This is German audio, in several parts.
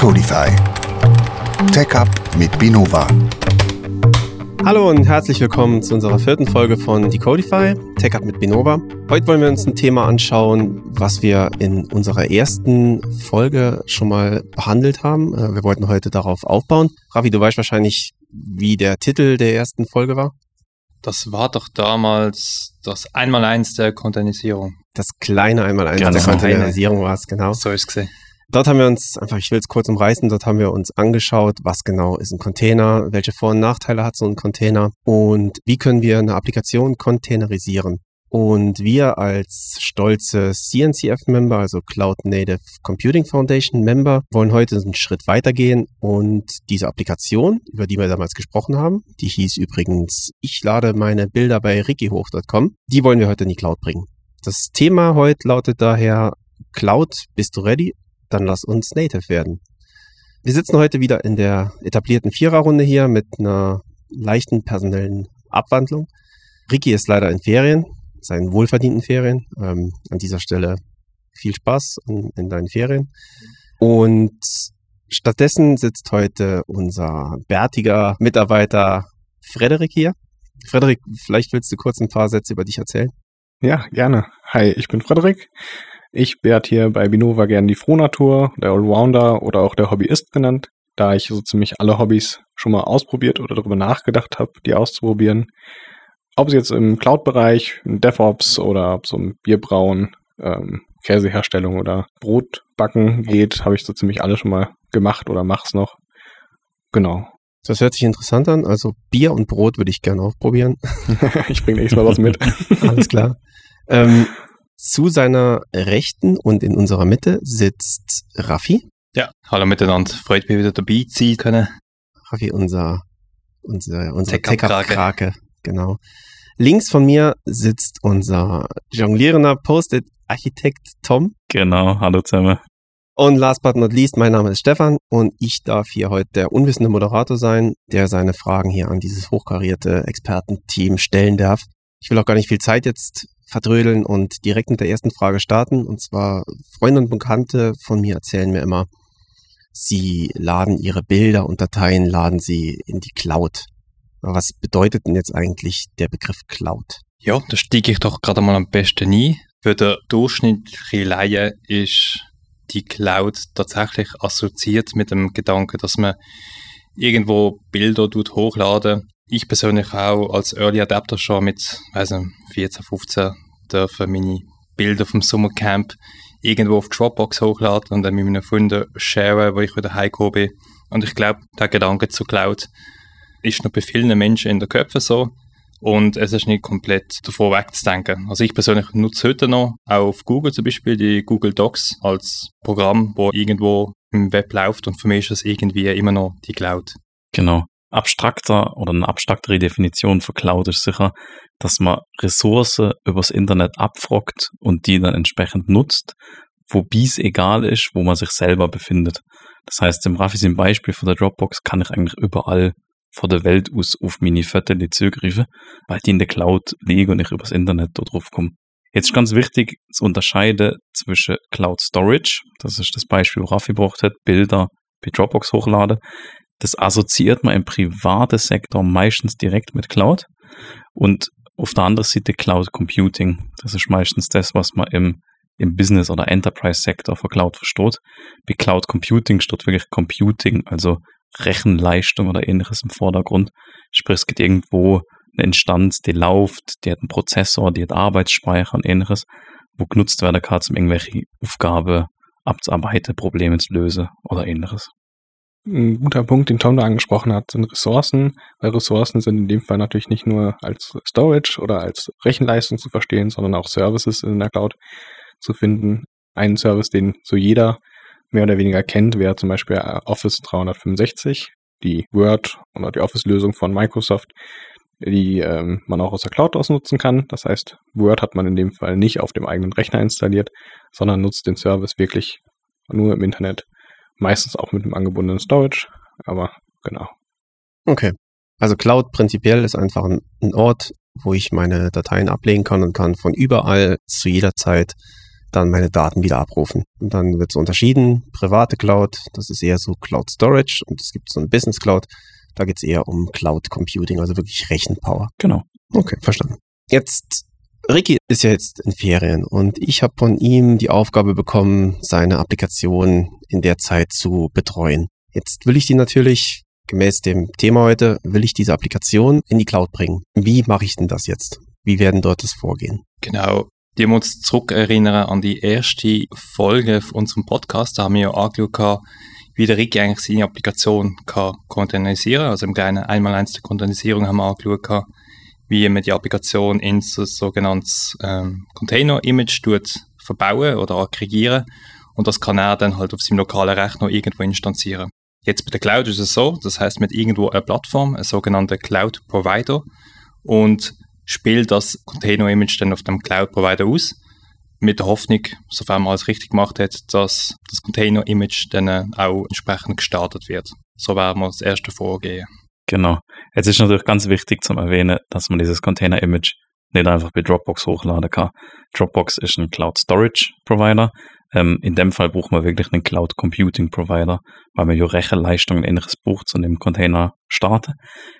Decodify. Tech Up mit Binova. Hallo und herzlich willkommen zu unserer vierten Folge von Decodify, Tech Up mit Binova. Heute wollen wir uns ein Thema anschauen, was wir in unserer ersten Folge schon mal behandelt haben. Äh, wir wollten heute darauf aufbauen. Ravi, du weißt wahrscheinlich, wie der Titel der ersten Folge war? Das war doch damals das Einmaleins der Containerisierung. Das kleine Einmaleins genau. der Containerisierung war es, genau. So ist es gesehen. Dort haben wir uns, einfach, ich will es kurz umreißen, dort haben wir uns angeschaut, was genau ist ein Container, welche Vor- und Nachteile hat so ein Container und wie können wir eine Applikation containerisieren. Und wir als stolze CNCF-Member, also Cloud Native Computing Foundation Member, wollen heute einen Schritt weitergehen und diese Applikation, über die wir damals gesprochen haben, die hieß übrigens, ich lade meine Bilder bei rickyhoch.com, die wollen wir heute in die Cloud bringen. Das Thema heute lautet daher Cloud, bist du ready? Dann lass uns Native werden. Wir sitzen heute wieder in der etablierten Viererrunde hier mit einer leichten personellen Abwandlung. Ricky ist leider in Ferien, seinen wohlverdienten Ferien. Ähm, an dieser Stelle viel Spaß in, in deinen Ferien. Und stattdessen sitzt heute unser bärtiger Mitarbeiter Frederik hier. Frederik, vielleicht willst du kurz ein paar Sätze über dich erzählen? Ja, gerne. Hi, ich bin Frederik. Ich werde hier bei Binova gern die Frohnatur, der Allrounder oder auch der Hobbyist genannt, da ich so ziemlich alle Hobbys schon mal ausprobiert oder darüber nachgedacht habe, die auszuprobieren. Ob es jetzt im Cloud-Bereich, in DevOps oder ob es um Bierbrauen, ähm, Käseherstellung oder Brotbacken geht, habe ich so ziemlich alle schon mal gemacht oder mach's noch. Genau. Das hört sich interessant an. Also Bier und Brot würde ich gerne ausprobieren. ich bringe nächstes Mal was mit. Alles klar. Ähm, zu seiner Rechten und in unserer Mitte sitzt Raffi. Ja, hallo miteinander. Freut mich wieder dabei zu sein können. Raffi, unser, unser, unser Tech-Up-Krake. Genau. Links von mir sitzt unser jonglierender Post-it-Architekt Tom. Genau, hallo zusammen. Und last but not least, mein Name ist Stefan und ich darf hier heute der unwissende Moderator sein, der seine Fragen hier an dieses hochkarierte Expertenteam stellen darf. Ich will auch gar nicht viel Zeit jetzt verdrödeln und direkt mit der ersten Frage starten. Und zwar Freunde und Bekannte von mir erzählen mir immer, sie laden ihre Bilder und Dateien, laden sie in die Cloud. Was bedeutet denn jetzt eigentlich der Begriff Cloud? Ja, da stiege ich doch gerade mal am besten ein. Für den durchschnittlichen Laie ist die Cloud tatsächlich assoziiert mit dem Gedanken, dass man irgendwo Bilder hochladen ich persönlich auch als Early Adapter schon mit weiß nicht, 14, 15 dürfen meine Bilder vom Sommercamp irgendwo auf Dropbox hochladen und dann mit meinen Freunden sharen, wo ich wieder heimgekommen bin. Und ich glaube, der Gedanke zu Cloud ist noch bei vielen Menschen in den Köpfen so. Und es ist nicht komplett davor wegzudenken. Also ich persönlich nutze heute noch auch auf Google zum Beispiel die Google Docs als Programm, wo irgendwo im Web läuft und für mich ist das irgendwie immer noch die Cloud. Genau abstrakter oder eine abstraktere Definition für Cloud ist sicher, dass man Ressourcen übers Internet abfragt und die dann entsprechend nutzt, wobei es egal ist, wo man sich selber befindet. Das heißt, im Rafis im Beispiel von der Dropbox kann ich eigentlich überall vor der Welt aus auf meine Fotos zugreifen, weil die in der Cloud liegen und ich übers Internet dort drauf komme. Jetzt ist ganz wichtig zu unterscheiden zwischen Cloud Storage, das ist das Beispiel, wo Raffi gebracht hat, Bilder bei Dropbox hochladen, das assoziiert man im privaten Sektor meistens direkt mit Cloud. Und auf der anderen Seite Cloud Computing. Das ist meistens das, was man im, im Business- oder Enterprise-Sektor für Cloud versteht. Bei Cloud Computing steht wirklich Computing, also Rechenleistung oder ähnliches im Vordergrund. Sprich, es gibt irgendwo eine Instanz, die läuft, die hat einen Prozessor, die hat Arbeitsspeicher und ähnliches, wo genutzt werden kann, um irgendwelche Aufgaben abzuarbeiten, Probleme zu lösen oder ähnliches. Ein guter Punkt, den Tom da angesprochen hat, sind Ressourcen, weil Ressourcen sind in dem Fall natürlich nicht nur als Storage oder als Rechenleistung zu verstehen, sondern auch Services in der Cloud zu finden. Ein Service, den so jeder mehr oder weniger kennt, wäre zum Beispiel Office 365, die Word oder die Office-Lösung von Microsoft, die ähm, man auch aus der Cloud ausnutzen kann. Das heißt, Word hat man in dem Fall nicht auf dem eigenen Rechner installiert, sondern nutzt den Service wirklich nur im Internet Meistens auch mit einem angebundenen Storage, aber genau. Okay. Also Cloud prinzipiell ist einfach ein, ein Ort, wo ich meine Dateien ablegen kann und kann von überall zu jeder Zeit dann meine Daten wieder abrufen. Und dann wird so unterschieden, private Cloud, das ist eher so Cloud Storage und es gibt so eine Business Cloud, da geht es eher um Cloud Computing, also wirklich Rechenpower. Genau. Okay, verstanden. Jetzt, Ricky ist ja jetzt in Ferien und ich habe von ihm die Aufgabe bekommen, seine Applikation in der Zeit zu betreuen. Jetzt will ich die natürlich, gemäß dem Thema heute, will ich diese Applikation in die Cloud bringen. Wie mache ich denn das jetzt? Wie werden dort das Vorgehen? Genau. Die uns zurückerinnern an die erste Folge von unserem Podcast. Da haben wir ja angeschaut, wie der Ricky eigentlich seine Applikation kann containerisieren Also im kleinen Einmaleins der Containerisierung haben wir angeschaut, wie man die Applikation in so sogenanntes ähm, Container-Image verbauen oder aggregieren. Und das kann er dann halt auf seinem lokalen Rechner irgendwo instanzieren. Jetzt bei der Cloud ist es so, das heißt mit irgendwo einer Plattform, ein sogenannter Cloud Provider und spielt das Container-Image dann auf dem Cloud Provider aus mit der Hoffnung, sofern man alles richtig gemacht hat, dass das Container-Image dann äh, auch entsprechend gestartet wird. So wäre mal das erste Vorgehen. Genau. Jetzt ist natürlich ganz wichtig zu erwähnen, dass man dieses Container-Image nicht einfach bei Dropbox hochladen kann. Dropbox ist ein Cloud Storage Provider. Ähm, in dem Fall braucht man wirklich einen Cloud Computing Provider, weil man ja Rechenleistung und ähnliches braucht, zu einem Container starten.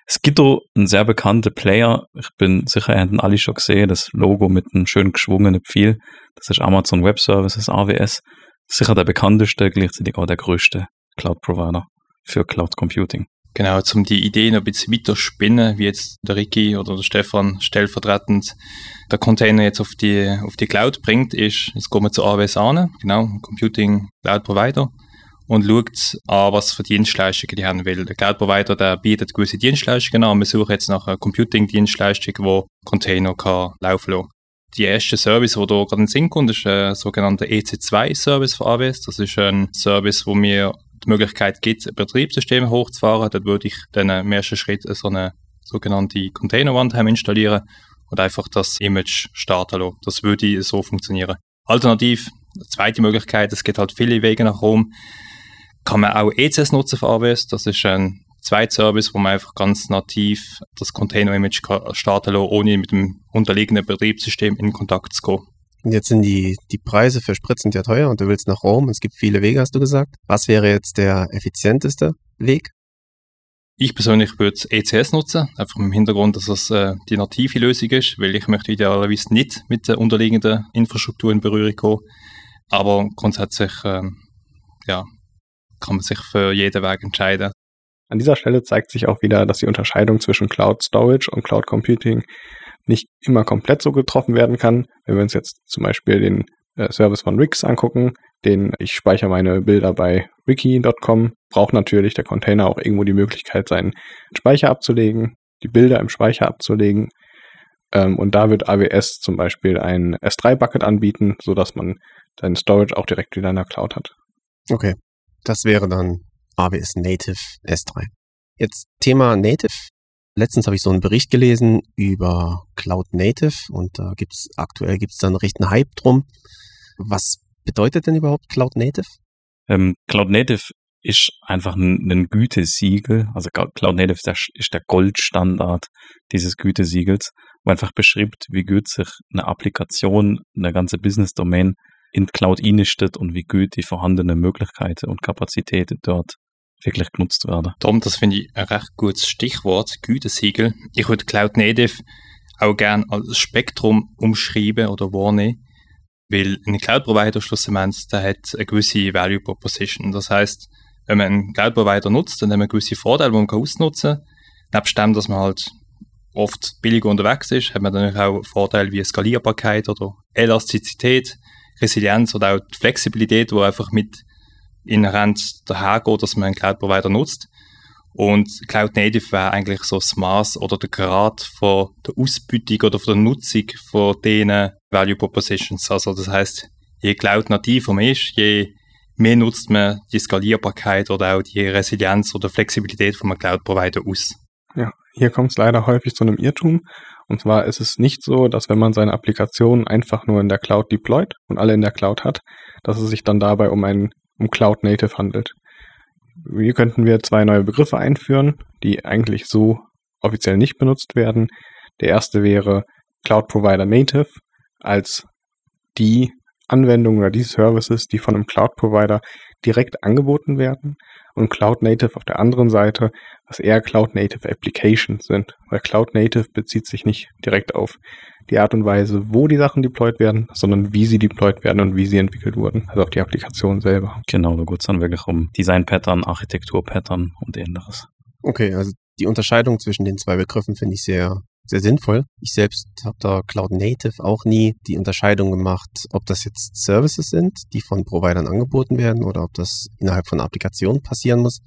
Es gibt auch einen sehr bekannten Player, ich bin sicher, ihr habt alle schon gesehen, das Logo mit einem schön geschwungenen Pfeil. Das ist Amazon Web Services, AWS. Sicher der bekannteste, gleichzeitig auch der größte Cloud Provider für Cloud Computing. Genau, um die Ideen ein bisschen weiter spinnen, wie jetzt der Ricky oder der Stefan stellvertretend der Container jetzt auf die, auf die Cloud bringt, ist, jetzt kommen wir zu AWS an, genau, Computing Cloud Provider, und schaut an, was für Dienstleistungen die haben will. Der Cloud Provider, der bietet gewisse Dienstleistungen an. Wir suchen jetzt nach einer Computing-Dienstleistung, wo Container kann laufen lassen. Die erste Service, wo da gerade in den Sinn kommt, ist ein sogenannter EC2-Service für AWS. Das ist ein Service, wo mir die Möglichkeit gibt, Betriebssysteme hochzufahren. Dort würde ich dann im ersten Schritt so eine sogenannte Containerwand installieren und einfach das Image starten lassen. Das würde so funktionieren. Alternativ, zweite Möglichkeit, es gibt halt viele Wege nach Rom, kann man auch ECS nutzen für AWS. Das ist ein Zweitservice, wo man einfach ganz nativ das Container-Image starten kann, ohne mit dem unterliegenden Betriebssystem in Kontakt zu kommen. Und jetzt sind die, die Preise für Sprit sind ja teuer und du willst nach Rom. Es gibt viele Wege, hast du gesagt. Was wäre jetzt der effizienteste Weg? Ich persönlich würde ECS nutzen, einfach im Hintergrund, dass das äh, die native Lösung ist, weil ich möchte idealerweise nicht mit der unterliegenden Infrastruktur in Berührung kommen. Aber grundsätzlich äh, ja, kann man sich für jeden Weg entscheiden. An dieser Stelle zeigt sich auch wieder, dass die Unterscheidung zwischen Cloud Storage und Cloud Computing nicht immer komplett so getroffen werden kann. Wenn wir uns jetzt zum Beispiel den äh, Service von Rix angucken, den ich speichere meine Bilder bei wiki.com, braucht natürlich der Container auch irgendwo die Möglichkeit, seinen Speicher abzulegen, die Bilder im Speicher abzulegen. Ähm, und da wird AWS zum Beispiel ein S3-Bucket anbieten, sodass man seinen Storage auch direkt wieder in der Cloud hat. Okay, das wäre dann AWS Native S3. Jetzt Thema Native letztens habe ich so einen Bericht gelesen über Cloud Native und da gibt es aktuell gibt es recht einen Hype drum. Was bedeutet denn überhaupt Cloud Native? Ähm, Cloud Native ist einfach ein, ein Gütesiegel. Also Cloud Native ist der, ist der Goldstandard dieses Gütesiegels, wo einfach beschreibt, wie gut sich eine Applikation, eine ganze Business-Domain in Cloud einnistet und wie gut die vorhandenen Möglichkeiten und Kapazitäten dort wirklich genutzt werden. Tom, das finde ich ein recht gutes Stichwort, Gütesiegel. Ich würde Cloud Native auch gerne als Spektrum umschreiben oder wahrnehmen, weil ein Cloud-Provider schlussendlich, der hat eine gewisse Value Proposition. Das heißt, wenn man einen Cloud-Provider nutzt, dann hat man gewisse Vorteile, die man ausnutzen kann. Nebst dem, dass man halt oft billiger unterwegs ist, hat man dann auch Vorteile wie Skalierbarkeit oder Elastizität, Resilienz oder auch die Flexibilität, die einfach mit inhärent dahergeht, dass man einen Cloud-Provider nutzt. Und Cloud Native wäre eigentlich so das Maß oder der Grad von der Ausbeutung oder von der Nutzung von diesen Value Propositions. Also das heißt, je Cloud nativ man ist, je mehr nutzt man die Skalierbarkeit oder auch die Resilienz oder Flexibilität von einem Cloud Provider aus. Ja, hier kommt es leider häufig zu einem Irrtum. Und zwar ist es nicht so, dass wenn man seine Applikation einfach nur in der Cloud deployt und alle in der Cloud hat, dass es sich dann dabei um ein um Cloud Native handelt. Hier könnten wir zwei neue Begriffe einführen, die eigentlich so offiziell nicht benutzt werden. Der erste wäre Cloud Provider Native als die Anwendungen oder die Services, die von einem Cloud-Provider direkt angeboten werden und Cloud Native auf der anderen Seite, was eher Cloud Native Applications sind. Weil Cloud Native bezieht sich nicht direkt auf die Art und Weise, wo die Sachen deployed werden, sondern wie sie deployed werden und wie sie entwickelt wurden, also auf die Applikation selber. Genau, da geht es dann wirklich um Design-Pattern, Architektur-Pattern und ähnliches. Okay, also die Unterscheidung zwischen den zwei Begriffen finde ich sehr, sehr sinnvoll. Ich selbst habe da Cloud Native auch nie die Unterscheidung gemacht, ob das jetzt Services sind, die von Providern angeboten werden oder ob das innerhalb von Applikationen passieren muss.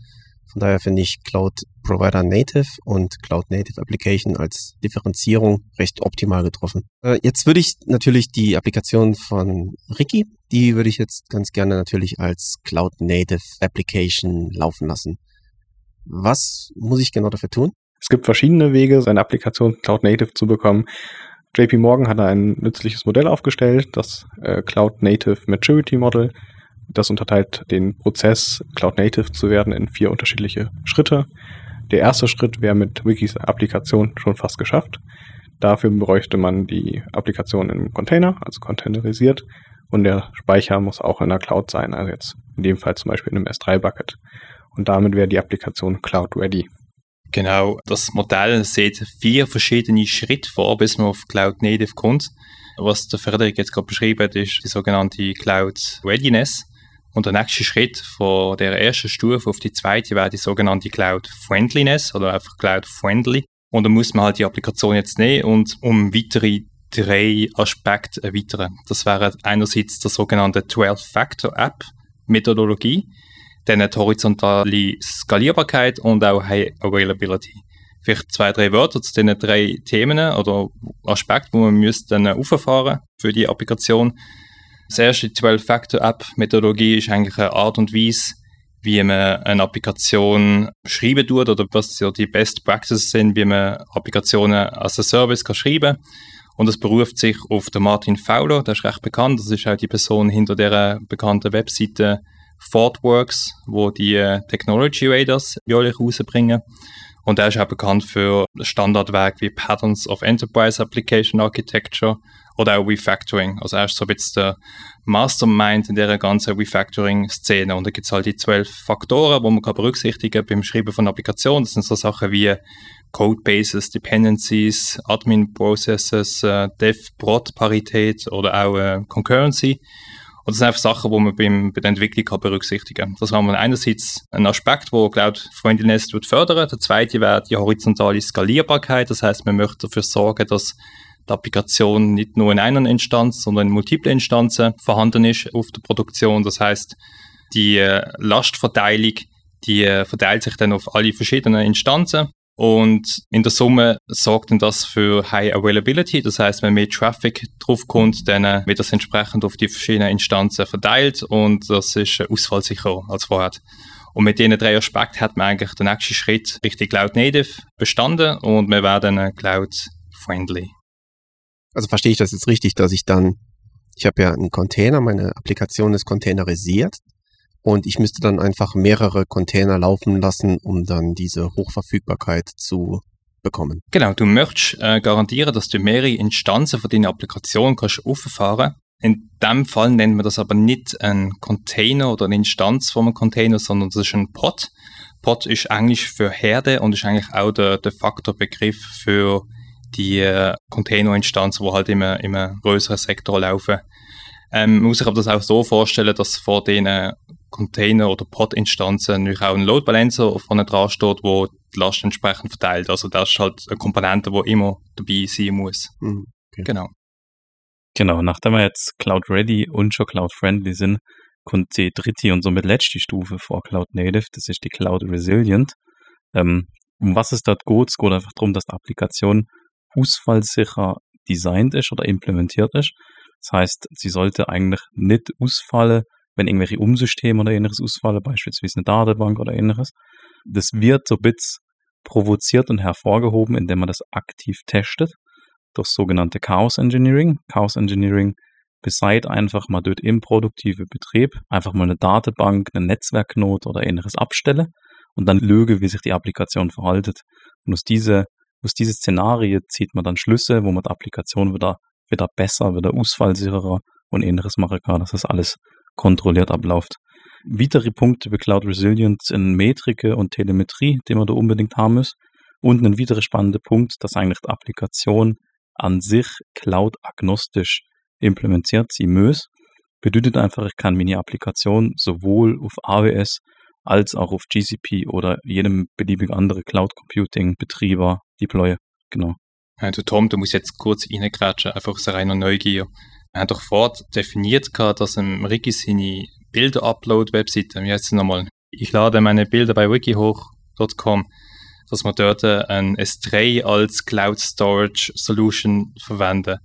Von daher finde ich Cloud Provider Native und Cloud Native Application als Differenzierung recht optimal getroffen. Äh, jetzt würde ich natürlich die Applikation von Ricky, die würde ich jetzt ganz gerne natürlich als Cloud Native Application laufen lassen. Was muss ich genau dafür tun? Es gibt verschiedene Wege, seine Applikation Cloud Native zu bekommen. JP Morgan hat ein nützliches Modell aufgestellt, das äh, Cloud Native Maturity Model. Das unterteilt den Prozess, Cloud Native zu werden, in vier unterschiedliche Schritte. Der erste Schritt wäre mit Wikis Applikation schon fast geschafft. Dafür bräuchte man die Applikation im Container, also containerisiert, und der Speicher muss auch in der Cloud sein, also jetzt in dem Fall zum Beispiel in einem S3-Bucket. Und damit wäre die Applikation Cloud Ready. Genau, das Modell sieht vier verschiedene Schritte vor, bis man auf Cloud Native kommt. Was der Frederik jetzt gerade beschrieben hat, ist die sogenannte Cloud Readiness. Und der nächste Schritt von der ersten Stufe auf die zweite wäre die sogenannte Cloud Friendliness oder einfach Cloud Friendly. Und da muss man halt die Applikation jetzt nehmen und um weitere drei Aspekte erweitern. Das wäre einerseits der sogenannte 12-Factor-App-Methodologie, dann die horizontale Skalierbarkeit und auch High Availability. Vielleicht zwei, drei Wörter zu diesen drei Themen oder Aspekten, die man müsste dann auffahren für die Applikation. Das erste 12-Factor-App-Methodologie ist eigentlich eine Art und Weise, wie man eine Applikation schreiben tut oder was so die Best Practices sind, wie man Applikationen als Service kann schreiben und es beruft sich auf den Martin Fowler, der ist recht bekannt. Das ist auch die Person hinter der bekannten Webseite ThoughtWorks, wo die äh, Technology Radars jährlich rausbringen. Und er ist auch bekannt für Standardwerke wie Patterns of Enterprise Application Architecture oder auch Refactoring. Also er ist so ein bisschen der Mastermind in dieser ganzen Refactoring-Szene. Und da gibt es halt die zwölf Faktoren, die man kann berücksichtigen kann beim Schreiben von Applikationen. Das sind so Sachen wie Codebases, Dependencies, Admin Processes, äh, Dev-Prod-Parität oder auch äh, Concurrency. Und das sind einfach Sachen, die man beim, bei der Entwicklung kann berücksichtigen kann. Das haben wir einerseits einen Aspekt, wo Cloud Friendliness fördern Der zweite wäre die horizontale Skalierbarkeit. Das heißt, man möchte dafür sorgen, dass die Applikation nicht nur in einer Instanz, sondern in multiplen Instanzen vorhanden ist auf der Produktion. Das heißt, die äh, Lastverteilung, die äh, verteilt sich dann auf alle verschiedenen Instanzen und in der Summe sorgt dann das für High Availability. Das heißt, wenn mehr Traffic draufkommt, dann äh, wird das entsprechend auf die verschiedenen Instanzen verteilt und das ist ausfallsicherer als vorher. Und mit diesen drei Aspekten hat man eigentlich den nächsten Schritt Richtung Cloud Native bestanden und wir werden Cloud Friendly. Also verstehe ich das jetzt richtig, dass ich dann, ich habe ja einen Container, meine Applikation ist containerisiert und ich müsste dann einfach mehrere Container laufen lassen, um dann diese Hochverfügbarkeit zu bekommen. Genau, du möchtest äh, garantieren, dass du mehrere Instanzen von deiner Applikation kannst auffahren. In dem Fall nennt man das aber nicht ein Container oder eine Instanz von einem Container, sondern das ist ein Pod. Pod ist Englisch für Herde und ist eigentlich auch der, der Faktorbegriff für die äh, Containerinstanzen, die halt einem, einem größeren Sektor laufen. Ähm, man muss sich aber das auch so vorstellen, dass vor den Container- oder Pod-Instanzen natürlich auch ein Load Balancer vorne dran steht, wo die Last entsprechend verteilt. Also das ist halt eine Komponente, die immer dabei sein muss. Mhm, okay. Genau. Genau, nachdem wir jetzt Cloud Ready und schon Cloud Friendly sind, kommt die dritte und somit letzte Stufe vor Cloud Native, das ist die Cloud Resilient. Ähm, um was es dort geht, es geht einfach darum, dass die Applikation ausfallsicher designt ist oder implementiert ist. Das heißt, sie sollte eigentlich nicht ausfallen, wenn irgendwelche Umsysteme oder ähnliches ausfallen, beispielsweise eine Datenbank oder ähnliches. Das wird so bits provoziert und hervorgehoben, indem man das aktiv testet durch sogenannte Chaos Engineering. Chaos Engineering beseit einfach mal dort im produktiven Betrieb einfach mal eine Datenbank, eine Netzwerknot oder ähnliches abstelle und dann lüge, wie sich die Applikation verhaltet. Und aus diese, aus diese Szenarie zieht man dann Schlüsse, wo man die Applikation wieder, wieder besser, wieder ausfallsicherer und ähnliches machen kann, das alles kontrolliert abläuft. Weitere Punkte wie Cloud Resilience in Metrike und Telemetrie, die man da unbedingt haben muss. Und ein weiterer spannender Punkt, dass eigentlich die Applikation an sich cloud-agnostisch implementiert sein muss. Bedeutet einfach, ich kann meine Applikation sowohl auf AWS als auch auf GCP oder jedem beliebigen anderen Cloud Computing Betrieber deployen. Genau. Also Tom, du musst jetzt kurz reingrätschen, einfach aus reiner Neugier. Wir haben doch vorher definiert, dass im Ricky seine Bilder-Upload-Webseite, wie heißt es nochmal? Ich lade meine Bilder bei wikihoch.com, dass wir dort ein S3 als Cloud Storage Solution verwenden.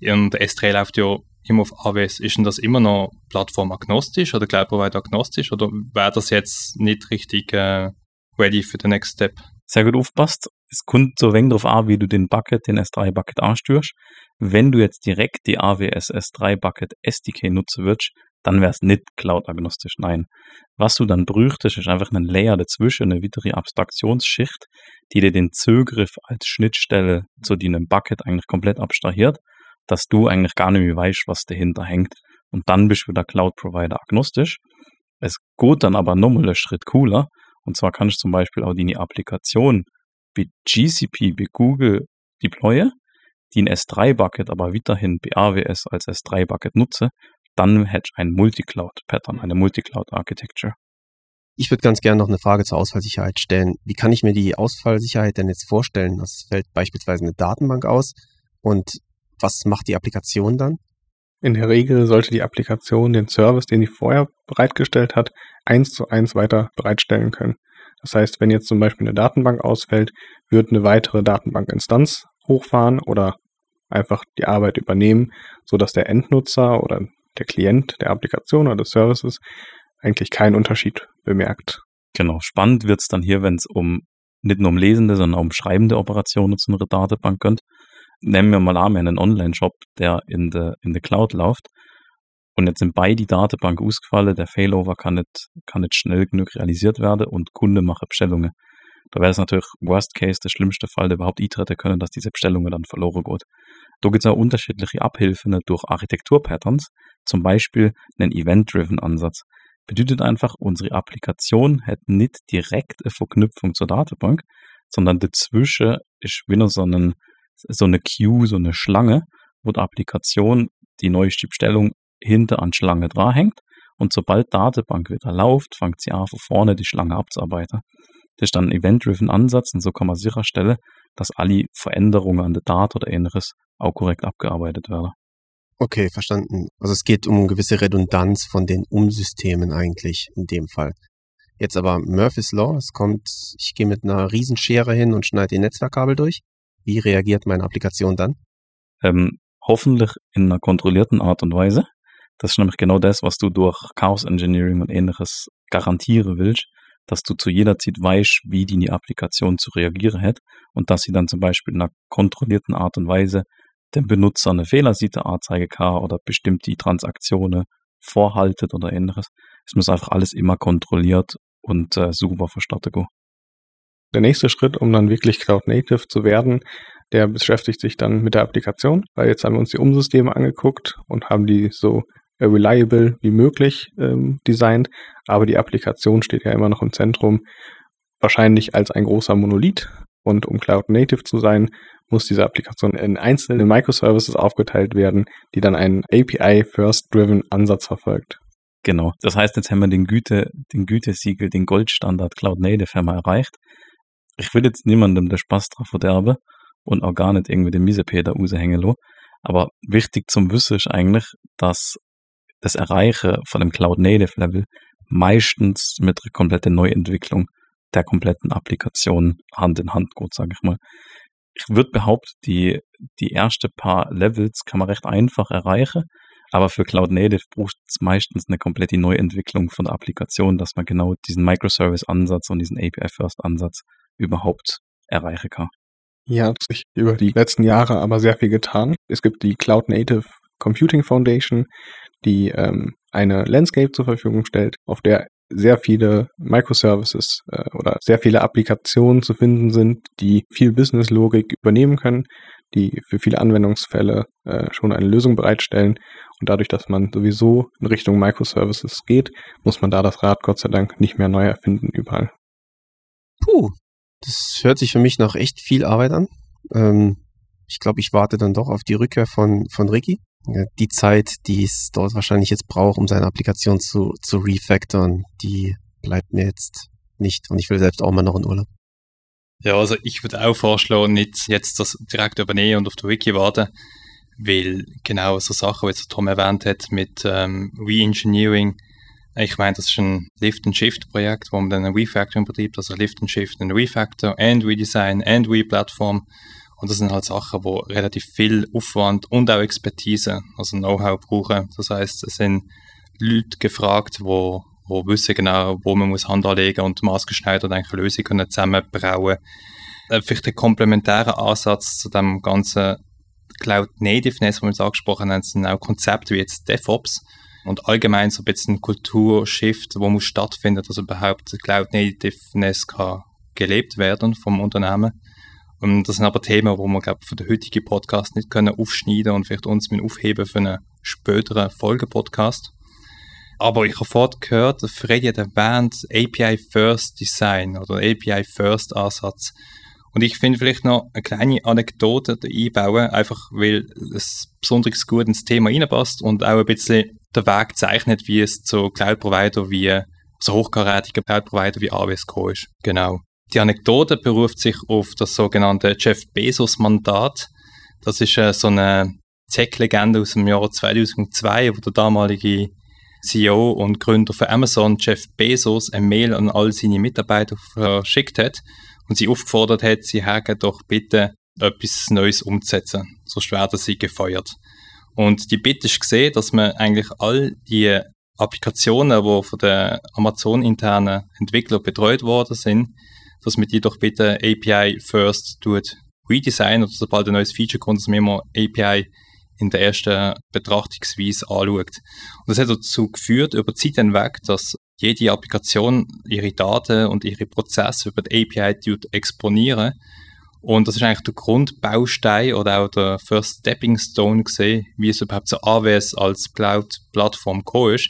Und S3 läuft ja immer auf AWS. Ist denn das immer noch plattformagnostisch oder Cloud Provider agnostisch oder wäre das jetzt nicht richtig äh, ready für den Next Step? Sehr gut aufpasst. Es kommt so wenig darauf an, wie du den Bucket, den S3-Bucket anstürst. Wenn du jetzt direkt die AWS S3-Bucket SDK nutzen würdest, dann wäre es nicht cloud-agnostisch. Nein. Was du dann bräuchtest, ist einfach einen Layer dazwischen, eine weitere Abstraktionsschicht, die dir den Zugriff als Schnittstelle zu deinem Bucket eigentlich komplett abstrahiert, dass du eigentlich gar nicht mehr weißt, was dahinter hängt. Und dann bist du wieder Cloud-Provider agnostisch. Es geht dann aber nochmal einen Schritt cooler. Und zwar kannst du zum Beispiel auch deine Applikation wie GCP, wie Google deployen, die ein S3-Bucket aber weiterhin bei AWS als S3-Bucket nutze, dann hätte ich ein Multicloud-Pattern, eine Multicloud-Architecture. Ich würde ganz gerne noch eine Frage zur Ausfallsicherheit stellen. Wie kann ich mir die Ausfallsicherheit denn jetzt vorstellen? Das fällt beispielsweise eine Datenbank aus und was macht die Applikation dann? In der Regel sollte die Applikation den Service, den die vorher bereitgestellt hat, eins zu eins weiter bereitstellen können. Das heißt, wenn jetzt zum Beispiel eine Datenbank ausfällt, wird eine weitere Datenbankinstanz hochfahren oder einfach die Arbeit übernehmen, sodass der Endnutzer oder der Klient der Applikation oder des Services eigentlich keinen Unterschied bemerkt. Genau, spannend wird es dann hier, wenn es um nicht nur um lesende, sondern auch um schreibende Operationen zu einer Datenbank geht. Nehmen wir mal an, einen Online-Shop, der in der in der Cloud läuft und jetzt sind beide Datenbank ausgefallen, der Failover kann nicht, kann nicht schnell genug realisiert werden und Kunde macht Bestellungen. Da wäre es natürlich Worst Case, der schlimmste Fall, der überhaupt eintreten können, dass diese Bestellungen dann verloren geht. Da gibt es auch unterschiedliche Abhilfen durch Architekturpatterns, zum Beispiel einen Event-Driven Ansatz. Bedeutet einfach, unsere Applikation hat nicht direkt eine Verknüpfung zur Datenbank, sondern dazwischen ist wieder so, einen, so eine Queue, so eine Schlange, wo die Applikation die neueste Bestellung hinter an Schlange dranhängt und sobald Datenbank wieder läuft, fängt sie an, von vorne die Schlange abzuarbeiten. Das ist dann ein Event-Driven Ansatz und so kann man sicherstellen, dass alle Veränderungen an der Daten oder ähnliches auch korrekt abgearbeitet werden. Okay, verstanden. Also es geht um eine gewisse Redundanz von den Umsystemen eigentlich in dem Fall. Jetzt aber Murphy's Law, es kommt, ich gehe mit einer Riesenschere hin und schneide die Netzwerkkabel durch. Wie reagiert meine Applikation dann? Ähm, hoffentlich in einer kontrollierten Art und Weise. Das ist nämlich genau das, was du durch Chaos Engineering und ähnliches garantieren willst, dass du zu jeder Zeit weißt, wie die Applikation zu reagieren hat und dass sie dann zum Beispiel in einer kontrollierten Art und Weise dem Benutzer eine Fehlerseite anzeigen kann oder bestimmt die Transaktionen vorhaltet oder ähnliches. Es muss einfach alles immer kontrolliert und äh, super verstattet gehen. Der nächste Schritt, um dann wirklich Cloud Native zu werden, der beschäftigt sich dann mit der Applikation, weil jetzt haben wir uns die Umsysteme angeguckt und haben die so reliable wie möglich ähm, designt, aber die Applikation steht ja immer noch im Zentrum, wahrscheinlich als ein großer Monolith. Und um Cloud Native zu sein, muss diese Applikation in einzelne Microservices aufgeteilt werden, die dann einen API-First-Driven Ansatz verfolgt. Genau. Das heißt, jetzt haben wir den Güte, den Gütesiegel, den Goldstandard Cloud Native haben wir erreicht. Ich will jetzt niemandem der Spaß drauf verderben und auch gar nicht irgendwie den Miesepeter raushängen Aber wichtig zum Wissen ist eigentlich, dass das Erreichen von dem Cloud Native Level meistens mit einer kompletten Neuentwicklung der kompletten Applikation Hand in Hand geht, sage ich mal. Ich würde behaupten, die, die ersten paar Levels kann man recht einfach erreichen, aber für Cloud Native braucht es meistens eine komplette Neuentwicklung von der Applikation, dass man genau diesen Microservice-Ansatz und diesen API-First-Ansatz überhaupt erreichen kann. Hier hat sich über die letzten Jahre aber sehr viel getan. Es gibt die Cloud Native Computing Foundation, die ähm, eine Landscape zur Verfügung stellt, auf der sehr viele Microservices äh, oder sehr viele Applikationen zu finden sind, die viel Business-Logik übernehmen können. die für viele Anwendungsfälle äh, schon eine Lösung bereitstellen. Und dadurch, dass man sowieso in Richtung Microservices geht, muss man da das Rad Gott sei Dank nicht mehr neu erfinden überall. Puh, das hört sich für mich nach echt viel Arbeit an. Ähm, ich glaube, ich warte dann doch auf die Rückkehr von, von Ricky. Die Zeit, die es dort wahrscheinlich jetzt braucht, um seine Applikation zu, zu refactoren, die bleibt mir jetzt nicht. Und ich will selbst auch mal noch in Urlaub. Ja, also ich würde auch vorschlagen, nicht jetzt das direkt übernehmen und auf der Wiki warten, weil genau so Sachen, wie Tom erwähnt hat, mit ähm, Re-Engineering, ich meine, das ist ein Lift-and-Shift-Projekt, wo man dann ein Refactoring betreibt, also Lift and Shift, ein Refactor and Redesign and Replatform. Und das sind halt Sachen, wo relativ viel Aufwand und auch Expertise, also Know-how brauchen. Das heißt, es sind Leute gefragt, wo, wo wissen genau, wo man muss Hand anlegen und maßgeschneidert eigentlich eine Lösung können zusammenbrauen. Äh, vielleicht ein komplementärer Ansatz zu dem ganzen Cloud Nativeness, wo wir es angesprochen haben, sind auch Konzepte wie jetzt DevOps und allgemein so ein bisschen Kulturshift, wo muss stattfinden, dass überhaupt Cloud Nativeness kann gelebt werden vom Unternehmen. Das sind aber Themen, wo wir, glaube für den heutigen Podcast nicht können aufschneiden und vielleicht uns mit aufheben für einen späteren Folgepodcast. Aber ich habe vorhin gehört, Freddy hat erwähnt, API First Design oder API First Ansatz. Und ich finde vielleicht noch eine kleine Anekdote einbauen, einfach weil es besonders gut ins Thema reinpasst und auch ein bisschen der Weg zeichnet, wie es zu Cloud-Provider wie, also hochkarätigen Cloud-Provider wie AWS gekommen ist. Genau. Die Anekdote beruft sich auf das sogenannte Jeff Bezos-Mandat. Das ist äh, so eine Tech-Legende aus dem Jahr 2002, wo der damalige CEO und Gründer von Amazon, Jeff Bezos, ein Mail an all seine Mitarbeiter verschickt hat und sie aufgefordert hat, sie hätten doch bitte etwas Neues umzusetzen, sonst werden sie gefeuert. Und die Bitte ist gesehen, dass man eigentlich all die Applikationen, die von den Amazon-internen Entwicklern betreut worden sind, dass man die doch bitte API first tut redesign oder sobald ein neues Feature kommt, dass man immer API in der ersten Betrachtungsweise anschaut. Und das hat dazu geführt, über Zeit hinweg, dass jede Applikation ihre Daten und ihre Prozesse über die API exponieren. Und das ist eigentlich der Grundbaustein oder auch der First Stepping Stone gesehen, wie es überhaupt zu AWS als Cloud-Plattform gekommen ist.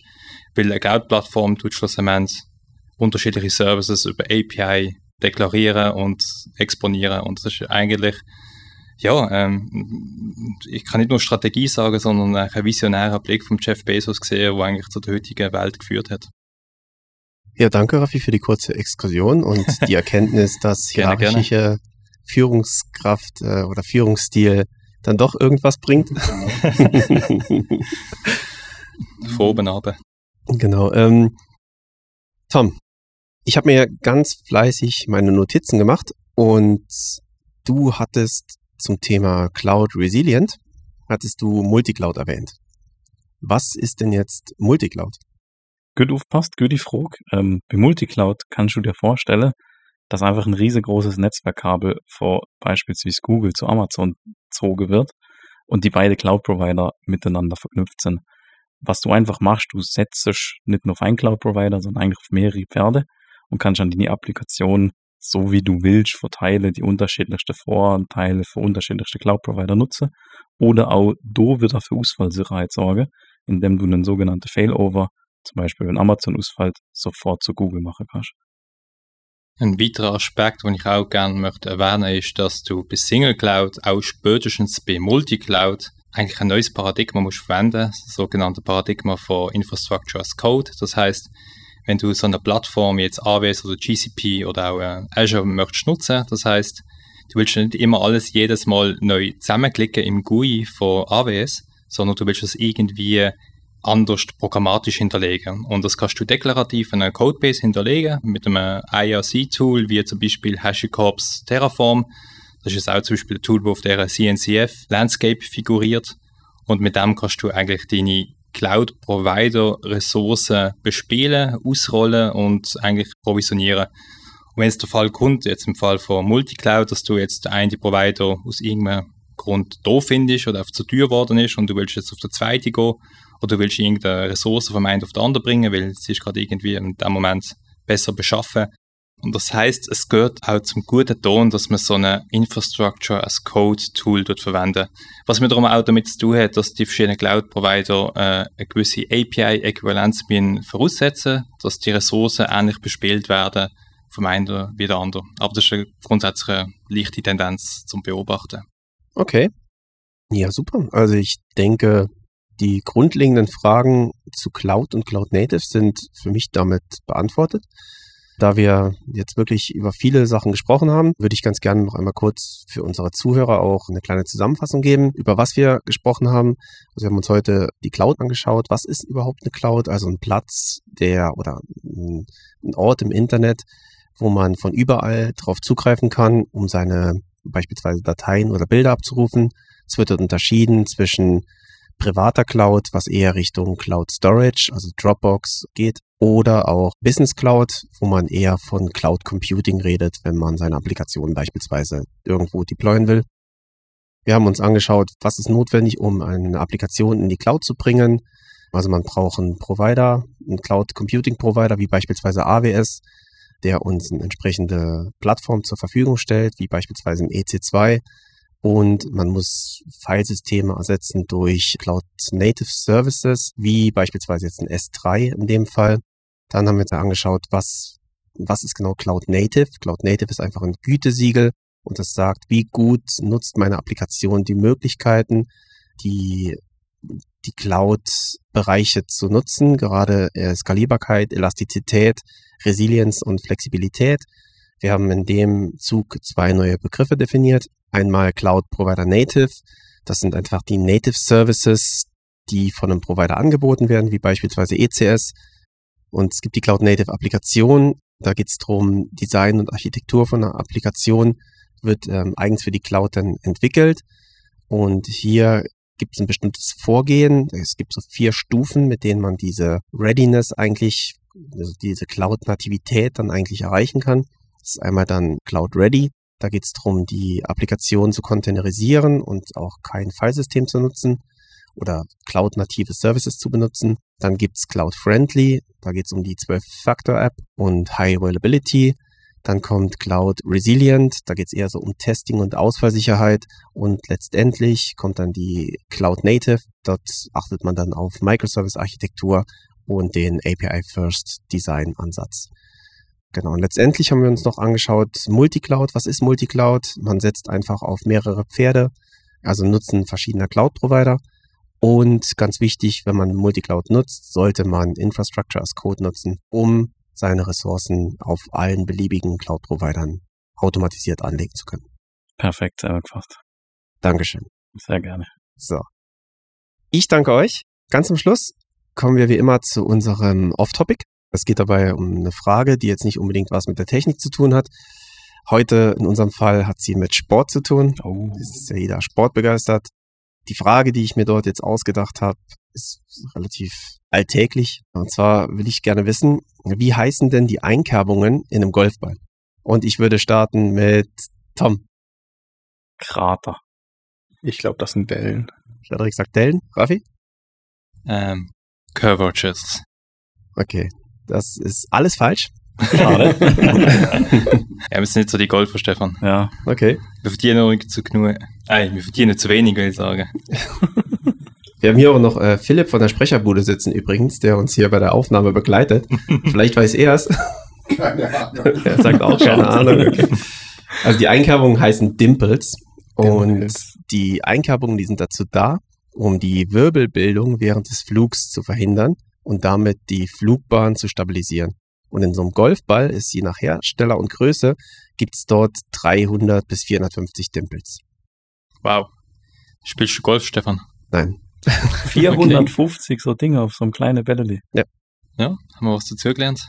Weil eine Cloud-Plattform tut schlussendlich unterschiedliche Services über API deklarieren und exponieren. Und das ist eigentlich, ja, ähm, ich kann nicht nur Strategie sagen, sondern ein visionärer Blick vom Jeff Bezos gesehen, der eigentlich zu der heutigen Welt geführt hat. Ja, danke Raffi für die kurze Exkursion und die Erkenntnis, dass gerne, hierarchische gerne. Führungskraft äh, oder Führungsstil dann doch irgendwas bringt. Von oben runter. Genau. Ähm, Tom, ich habe mir ganz fleißig meine Notizen gemacht und du hattest zum Thema Cloud Resilient, hattest du Multicloud erwähnt. Was ist denn jetzt Multicloud? Gut aufpasst, gute Frage. Ähm, bei Multicloud kannst du dir vorstellen, dass einfach ein riesengroßes Netzwerkkabel vor beispielsweise Google zu Amazon gezogen wird und die beiden Cloud-Provider miteinander verknüpft sind. Was du einfach machst, du setzt dich nicht nur auf einen Cloud-Provider, sondern eigentlich auf mehrere Pferde und kannst dann die Applikation so wie du willst verteilen, die unterschiedlichsten Vorteile für unterschiedlichste Cloud-Provider nutzen oder auch do wieder für Ausfallsicherheit sorgen, indem du einen sogenannten Failover, zum Beispiel wenn Amazon ausfällt, sofort zu Google machen kannst. Ein weiterer Aspekt, den ich auch gerne möchte erwähnen, ist, dass du bei Single Cloud auch spätestens bei Multicloud eigentlich ein neues Paradigma musst verwenden, das sogenannte Paradigma von Infrastructure as Code. Das heißt, wenn du so eine Plattform jetzt AWS oder GCP oder auch äh, Azure möchtest nutzen, das heißt, du willst nicht immer alles jedes Mal neu zusammenklicken im GUI von AWS, sondern du willst es irgendwie anders programmatisch hinterlegen. Und das kannst du deklarativ in einer Codebase hinterlegen mit einem IRC-Tool, wie zum Beispiel HashiCorps Terraform. Das ist auch zum Beispiel ein Tool, das auf der CNCF Landscape figuriert. Und mit dem kannst du eigentlich deine Cloud-Provider-Ressourcen bespielen, ausrollen und eigentlich provisionieren. Und wenn es der Fall kommt, jetzt im Fall von Multicloud, dass du jetzt einen Provider aus irgendeinem Grund doof findest oder auf zu teuer geworden ist und du willst jetzt auf der zweite gehen oder du willst irgendeine Ressource vom einen auf den anderen bringen, weil sie ist gerade irgendwie in dem Moment besser beschaffen, Und das heißt, es gehört auch zum guten Ton, dass man so eine Infrastructure as Code Tool dort verwenden. Was wiederum auch damit zu tun hat, dass die verschiedenen Cloud Provider äh, eine gewisse API Äquivalenz voraussetzen, dass die Ressourcen ähnlich bespielt werden vom einen wie der andere. Aber das ist eine grundsätzliche leichte Tendenz zum Beobachten. Okay. Ja, super. Also ich denke, die grundlegenden Fragen zu Cloud und Cloud Native sind für mich damit beantwortet. Da wir jetzt wirklich über viele Sachen gesprochen haben, würde ich ganz gerne noch einmal kurz für unsere Zuhörer auch eine kleine Zusammenfassung geben, über was wir gesprochen haben. Also wir haben uns heute die Cloud angeschaut. Was ist überhaupt eine Cloud? Also ein Platz, der oder ein Ort im Internet, wo man von überall drauf zugreifen kann, um seine beispielsweise Dateien oder Bilder abzurufen. Es wird unterschieden zwischen privater Cloud, was eher Richtung Cloud Storage, also Dropbox geht, oder auch Business Cloud, wo man eher von Cloud Computing redet, wenn man seine Applikationen beispielsweise irgendwo deployen will. Wir haben uns angeschaut, was ist notwendig, um eine Applikation in die Cloud zu bringen. Also man braucht einen Provider, einen Cloud Computing Provider wie beispielsweise AWS, der uns eine entsprechende Plattform zur Verfügung stellt, wie beispielsweise ein EC2 und man muss Filesysteme ersetzen durch Cloud Native Services, wie beispielsweise jetzt ein S3 in dem Fall. Dann haben wir uns angeschaut, was, was ist genau Cloud Native. Cloud Native ist einfach ein Gütesiegel und das sagt, wie gut nutzt meine Applikation die Möglichkeiten, die, die Cloud-Bereiche zu nutzen, gerade äh, Skalierbarkeit, Elastizität, Resilienz und Flexibilität. Wir haben in dem Zug zwei neue Begriffe definiert. Einmal Cloud Provider Native. Das sind einfach die Native Services, die von einem Provider angeboten werden, wie beispielsweise ECS. Und es gibt die Cloud Native Applikation. Da geht es darum, Design und Architektur von einer Applikation wird ähm, eigens für die Cloud dann entwickelt. Und hier gibt es ein bestimmtes Vorgehen. Es gibt so vier Stufen, mit denen man diese Readiness eigentlich, also diese Cloud-Nativität dann eigentlich erreichen kann. Das ist einmal dann Cloud Ready. Da geht es darum, die Applikation zu containerisieren und auch kein Filesystem zu nutzen oder Cloud-native Services zu benutzen. Dann gibt es Cloud Friendly, da geht es um die 12-Factor-App und High Availability. Dann kommt Cloud Resilient, da geht es eher so um Testing und Ausfallsicherheit. Und letztendlich kommt dann die Cloud Native, dort achtet man dann auf Microservice-Architektur und den API-First Design-Ansatz. Genau, und letztendlich haben wir uns noch angeschaut, Multicloud, was ist Multicloud? Man setzt einfach auf mehrere Pferde, also Nutzen verschiedener Cloud-Provider. Und ganz wichtig, wenn man Multicloud nutzt, sollte man Infrastructure as Code nutzen, um seine Ressourcen auf allen beliebigen Cloud-Providern automatisiert anlegen zu können. Perfekt, sehr gefasst. Dankeschön. Sehr gerne. So. Ich danke euch. Ganz zum Schluss kommen wir wie immer zu unserem Off-Topic. Es geht dabei um eine Frage, die jetzt nicht unbedingt was mit der Technik zu tun hat. Heute in unserem Fall hat sie mit Sport zu tun. Oh. Es ist ja jeder sportbegeistert. Die Frage, die ich mir dort jetzt ausgedacht habe, ist relativ alltäglich. Und zwar will ich gerne wissen, wie heißen denn die Einkerbungen in einem Golfball? Und ich würde starten mit Tom. Krater. Ich glaube, das sind Dellen. Frederik sagt Dellen. Raffi? Ähm, Curvatures. Okay, das ist alles falsch. Schade. Ja, wir sind nicht so die Golfer, Stefan. ja. Okay. Wir verdienen zu genug. Nein, wir verdienen zu wenig, will ich sagen. Wir haben hier auch noch äh, Philipp von der Sprecherbude sitzen übrigens, der uns hier bei der Aufnahme begleitet. Vielleicht weiß er es. Keine Ahnung. er sagt auch keine Ahnung. Okay. Also die Einkerbungen heißen Dimples. Und Dimples. die Einkerbungen, die sind dazu da, um die Wirbelbildung während des Flugs zu verhindern und damit die Flugbahn zu stabilisieren. Und in so einem Golfball ist je nach Hersteller und Größe gibt es dort 300 bis 450 Dimples. Wow. Spielst du Golf, Stefan? Nein. 450 so Dinge auf so einem kleinen Bälleli. Ja, haben wir was dazu gelernt?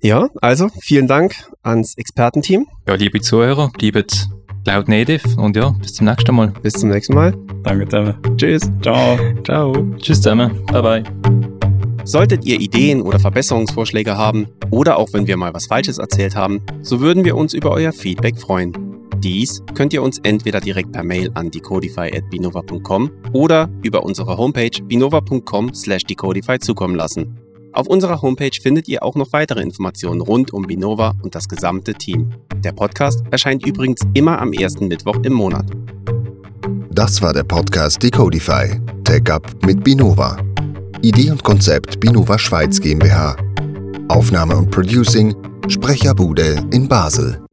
Ja, also vielen Dank ans Expertenteam. Ja, liebe Zuhörer, bleibt Cloud Native und ja, bis zum nächsten Mal. Bis zum nächsten Mal. Danke, Demme. Tschüss. Ciao. Ciao. Tschüss zusammen. Bye bye. Solltet ihr Ideen oder Verbesserungsvorschläge haben oder auch wenn wir mal was Falsches erzählt haben, so würden wir uns über euer Feedback freuen. Dies könnt ihr uns entweder direkt per Mail an decodify.binova.com oder über unsere Homepage binova.com slash decodify zukommen lassen. Auf unserer Homepage findet ihr auch noch weitere Informationen rund um Binova und das gesamte Team. Der Podcast erscheint übrigens immer am ersten Mittwoch im Monat. Das war der Podcast Decodify. Tech Up mit Binova. Idee und Konzept Binova Schweiz GmbH. Aufnahme und Producing Sprecherbude in Basel.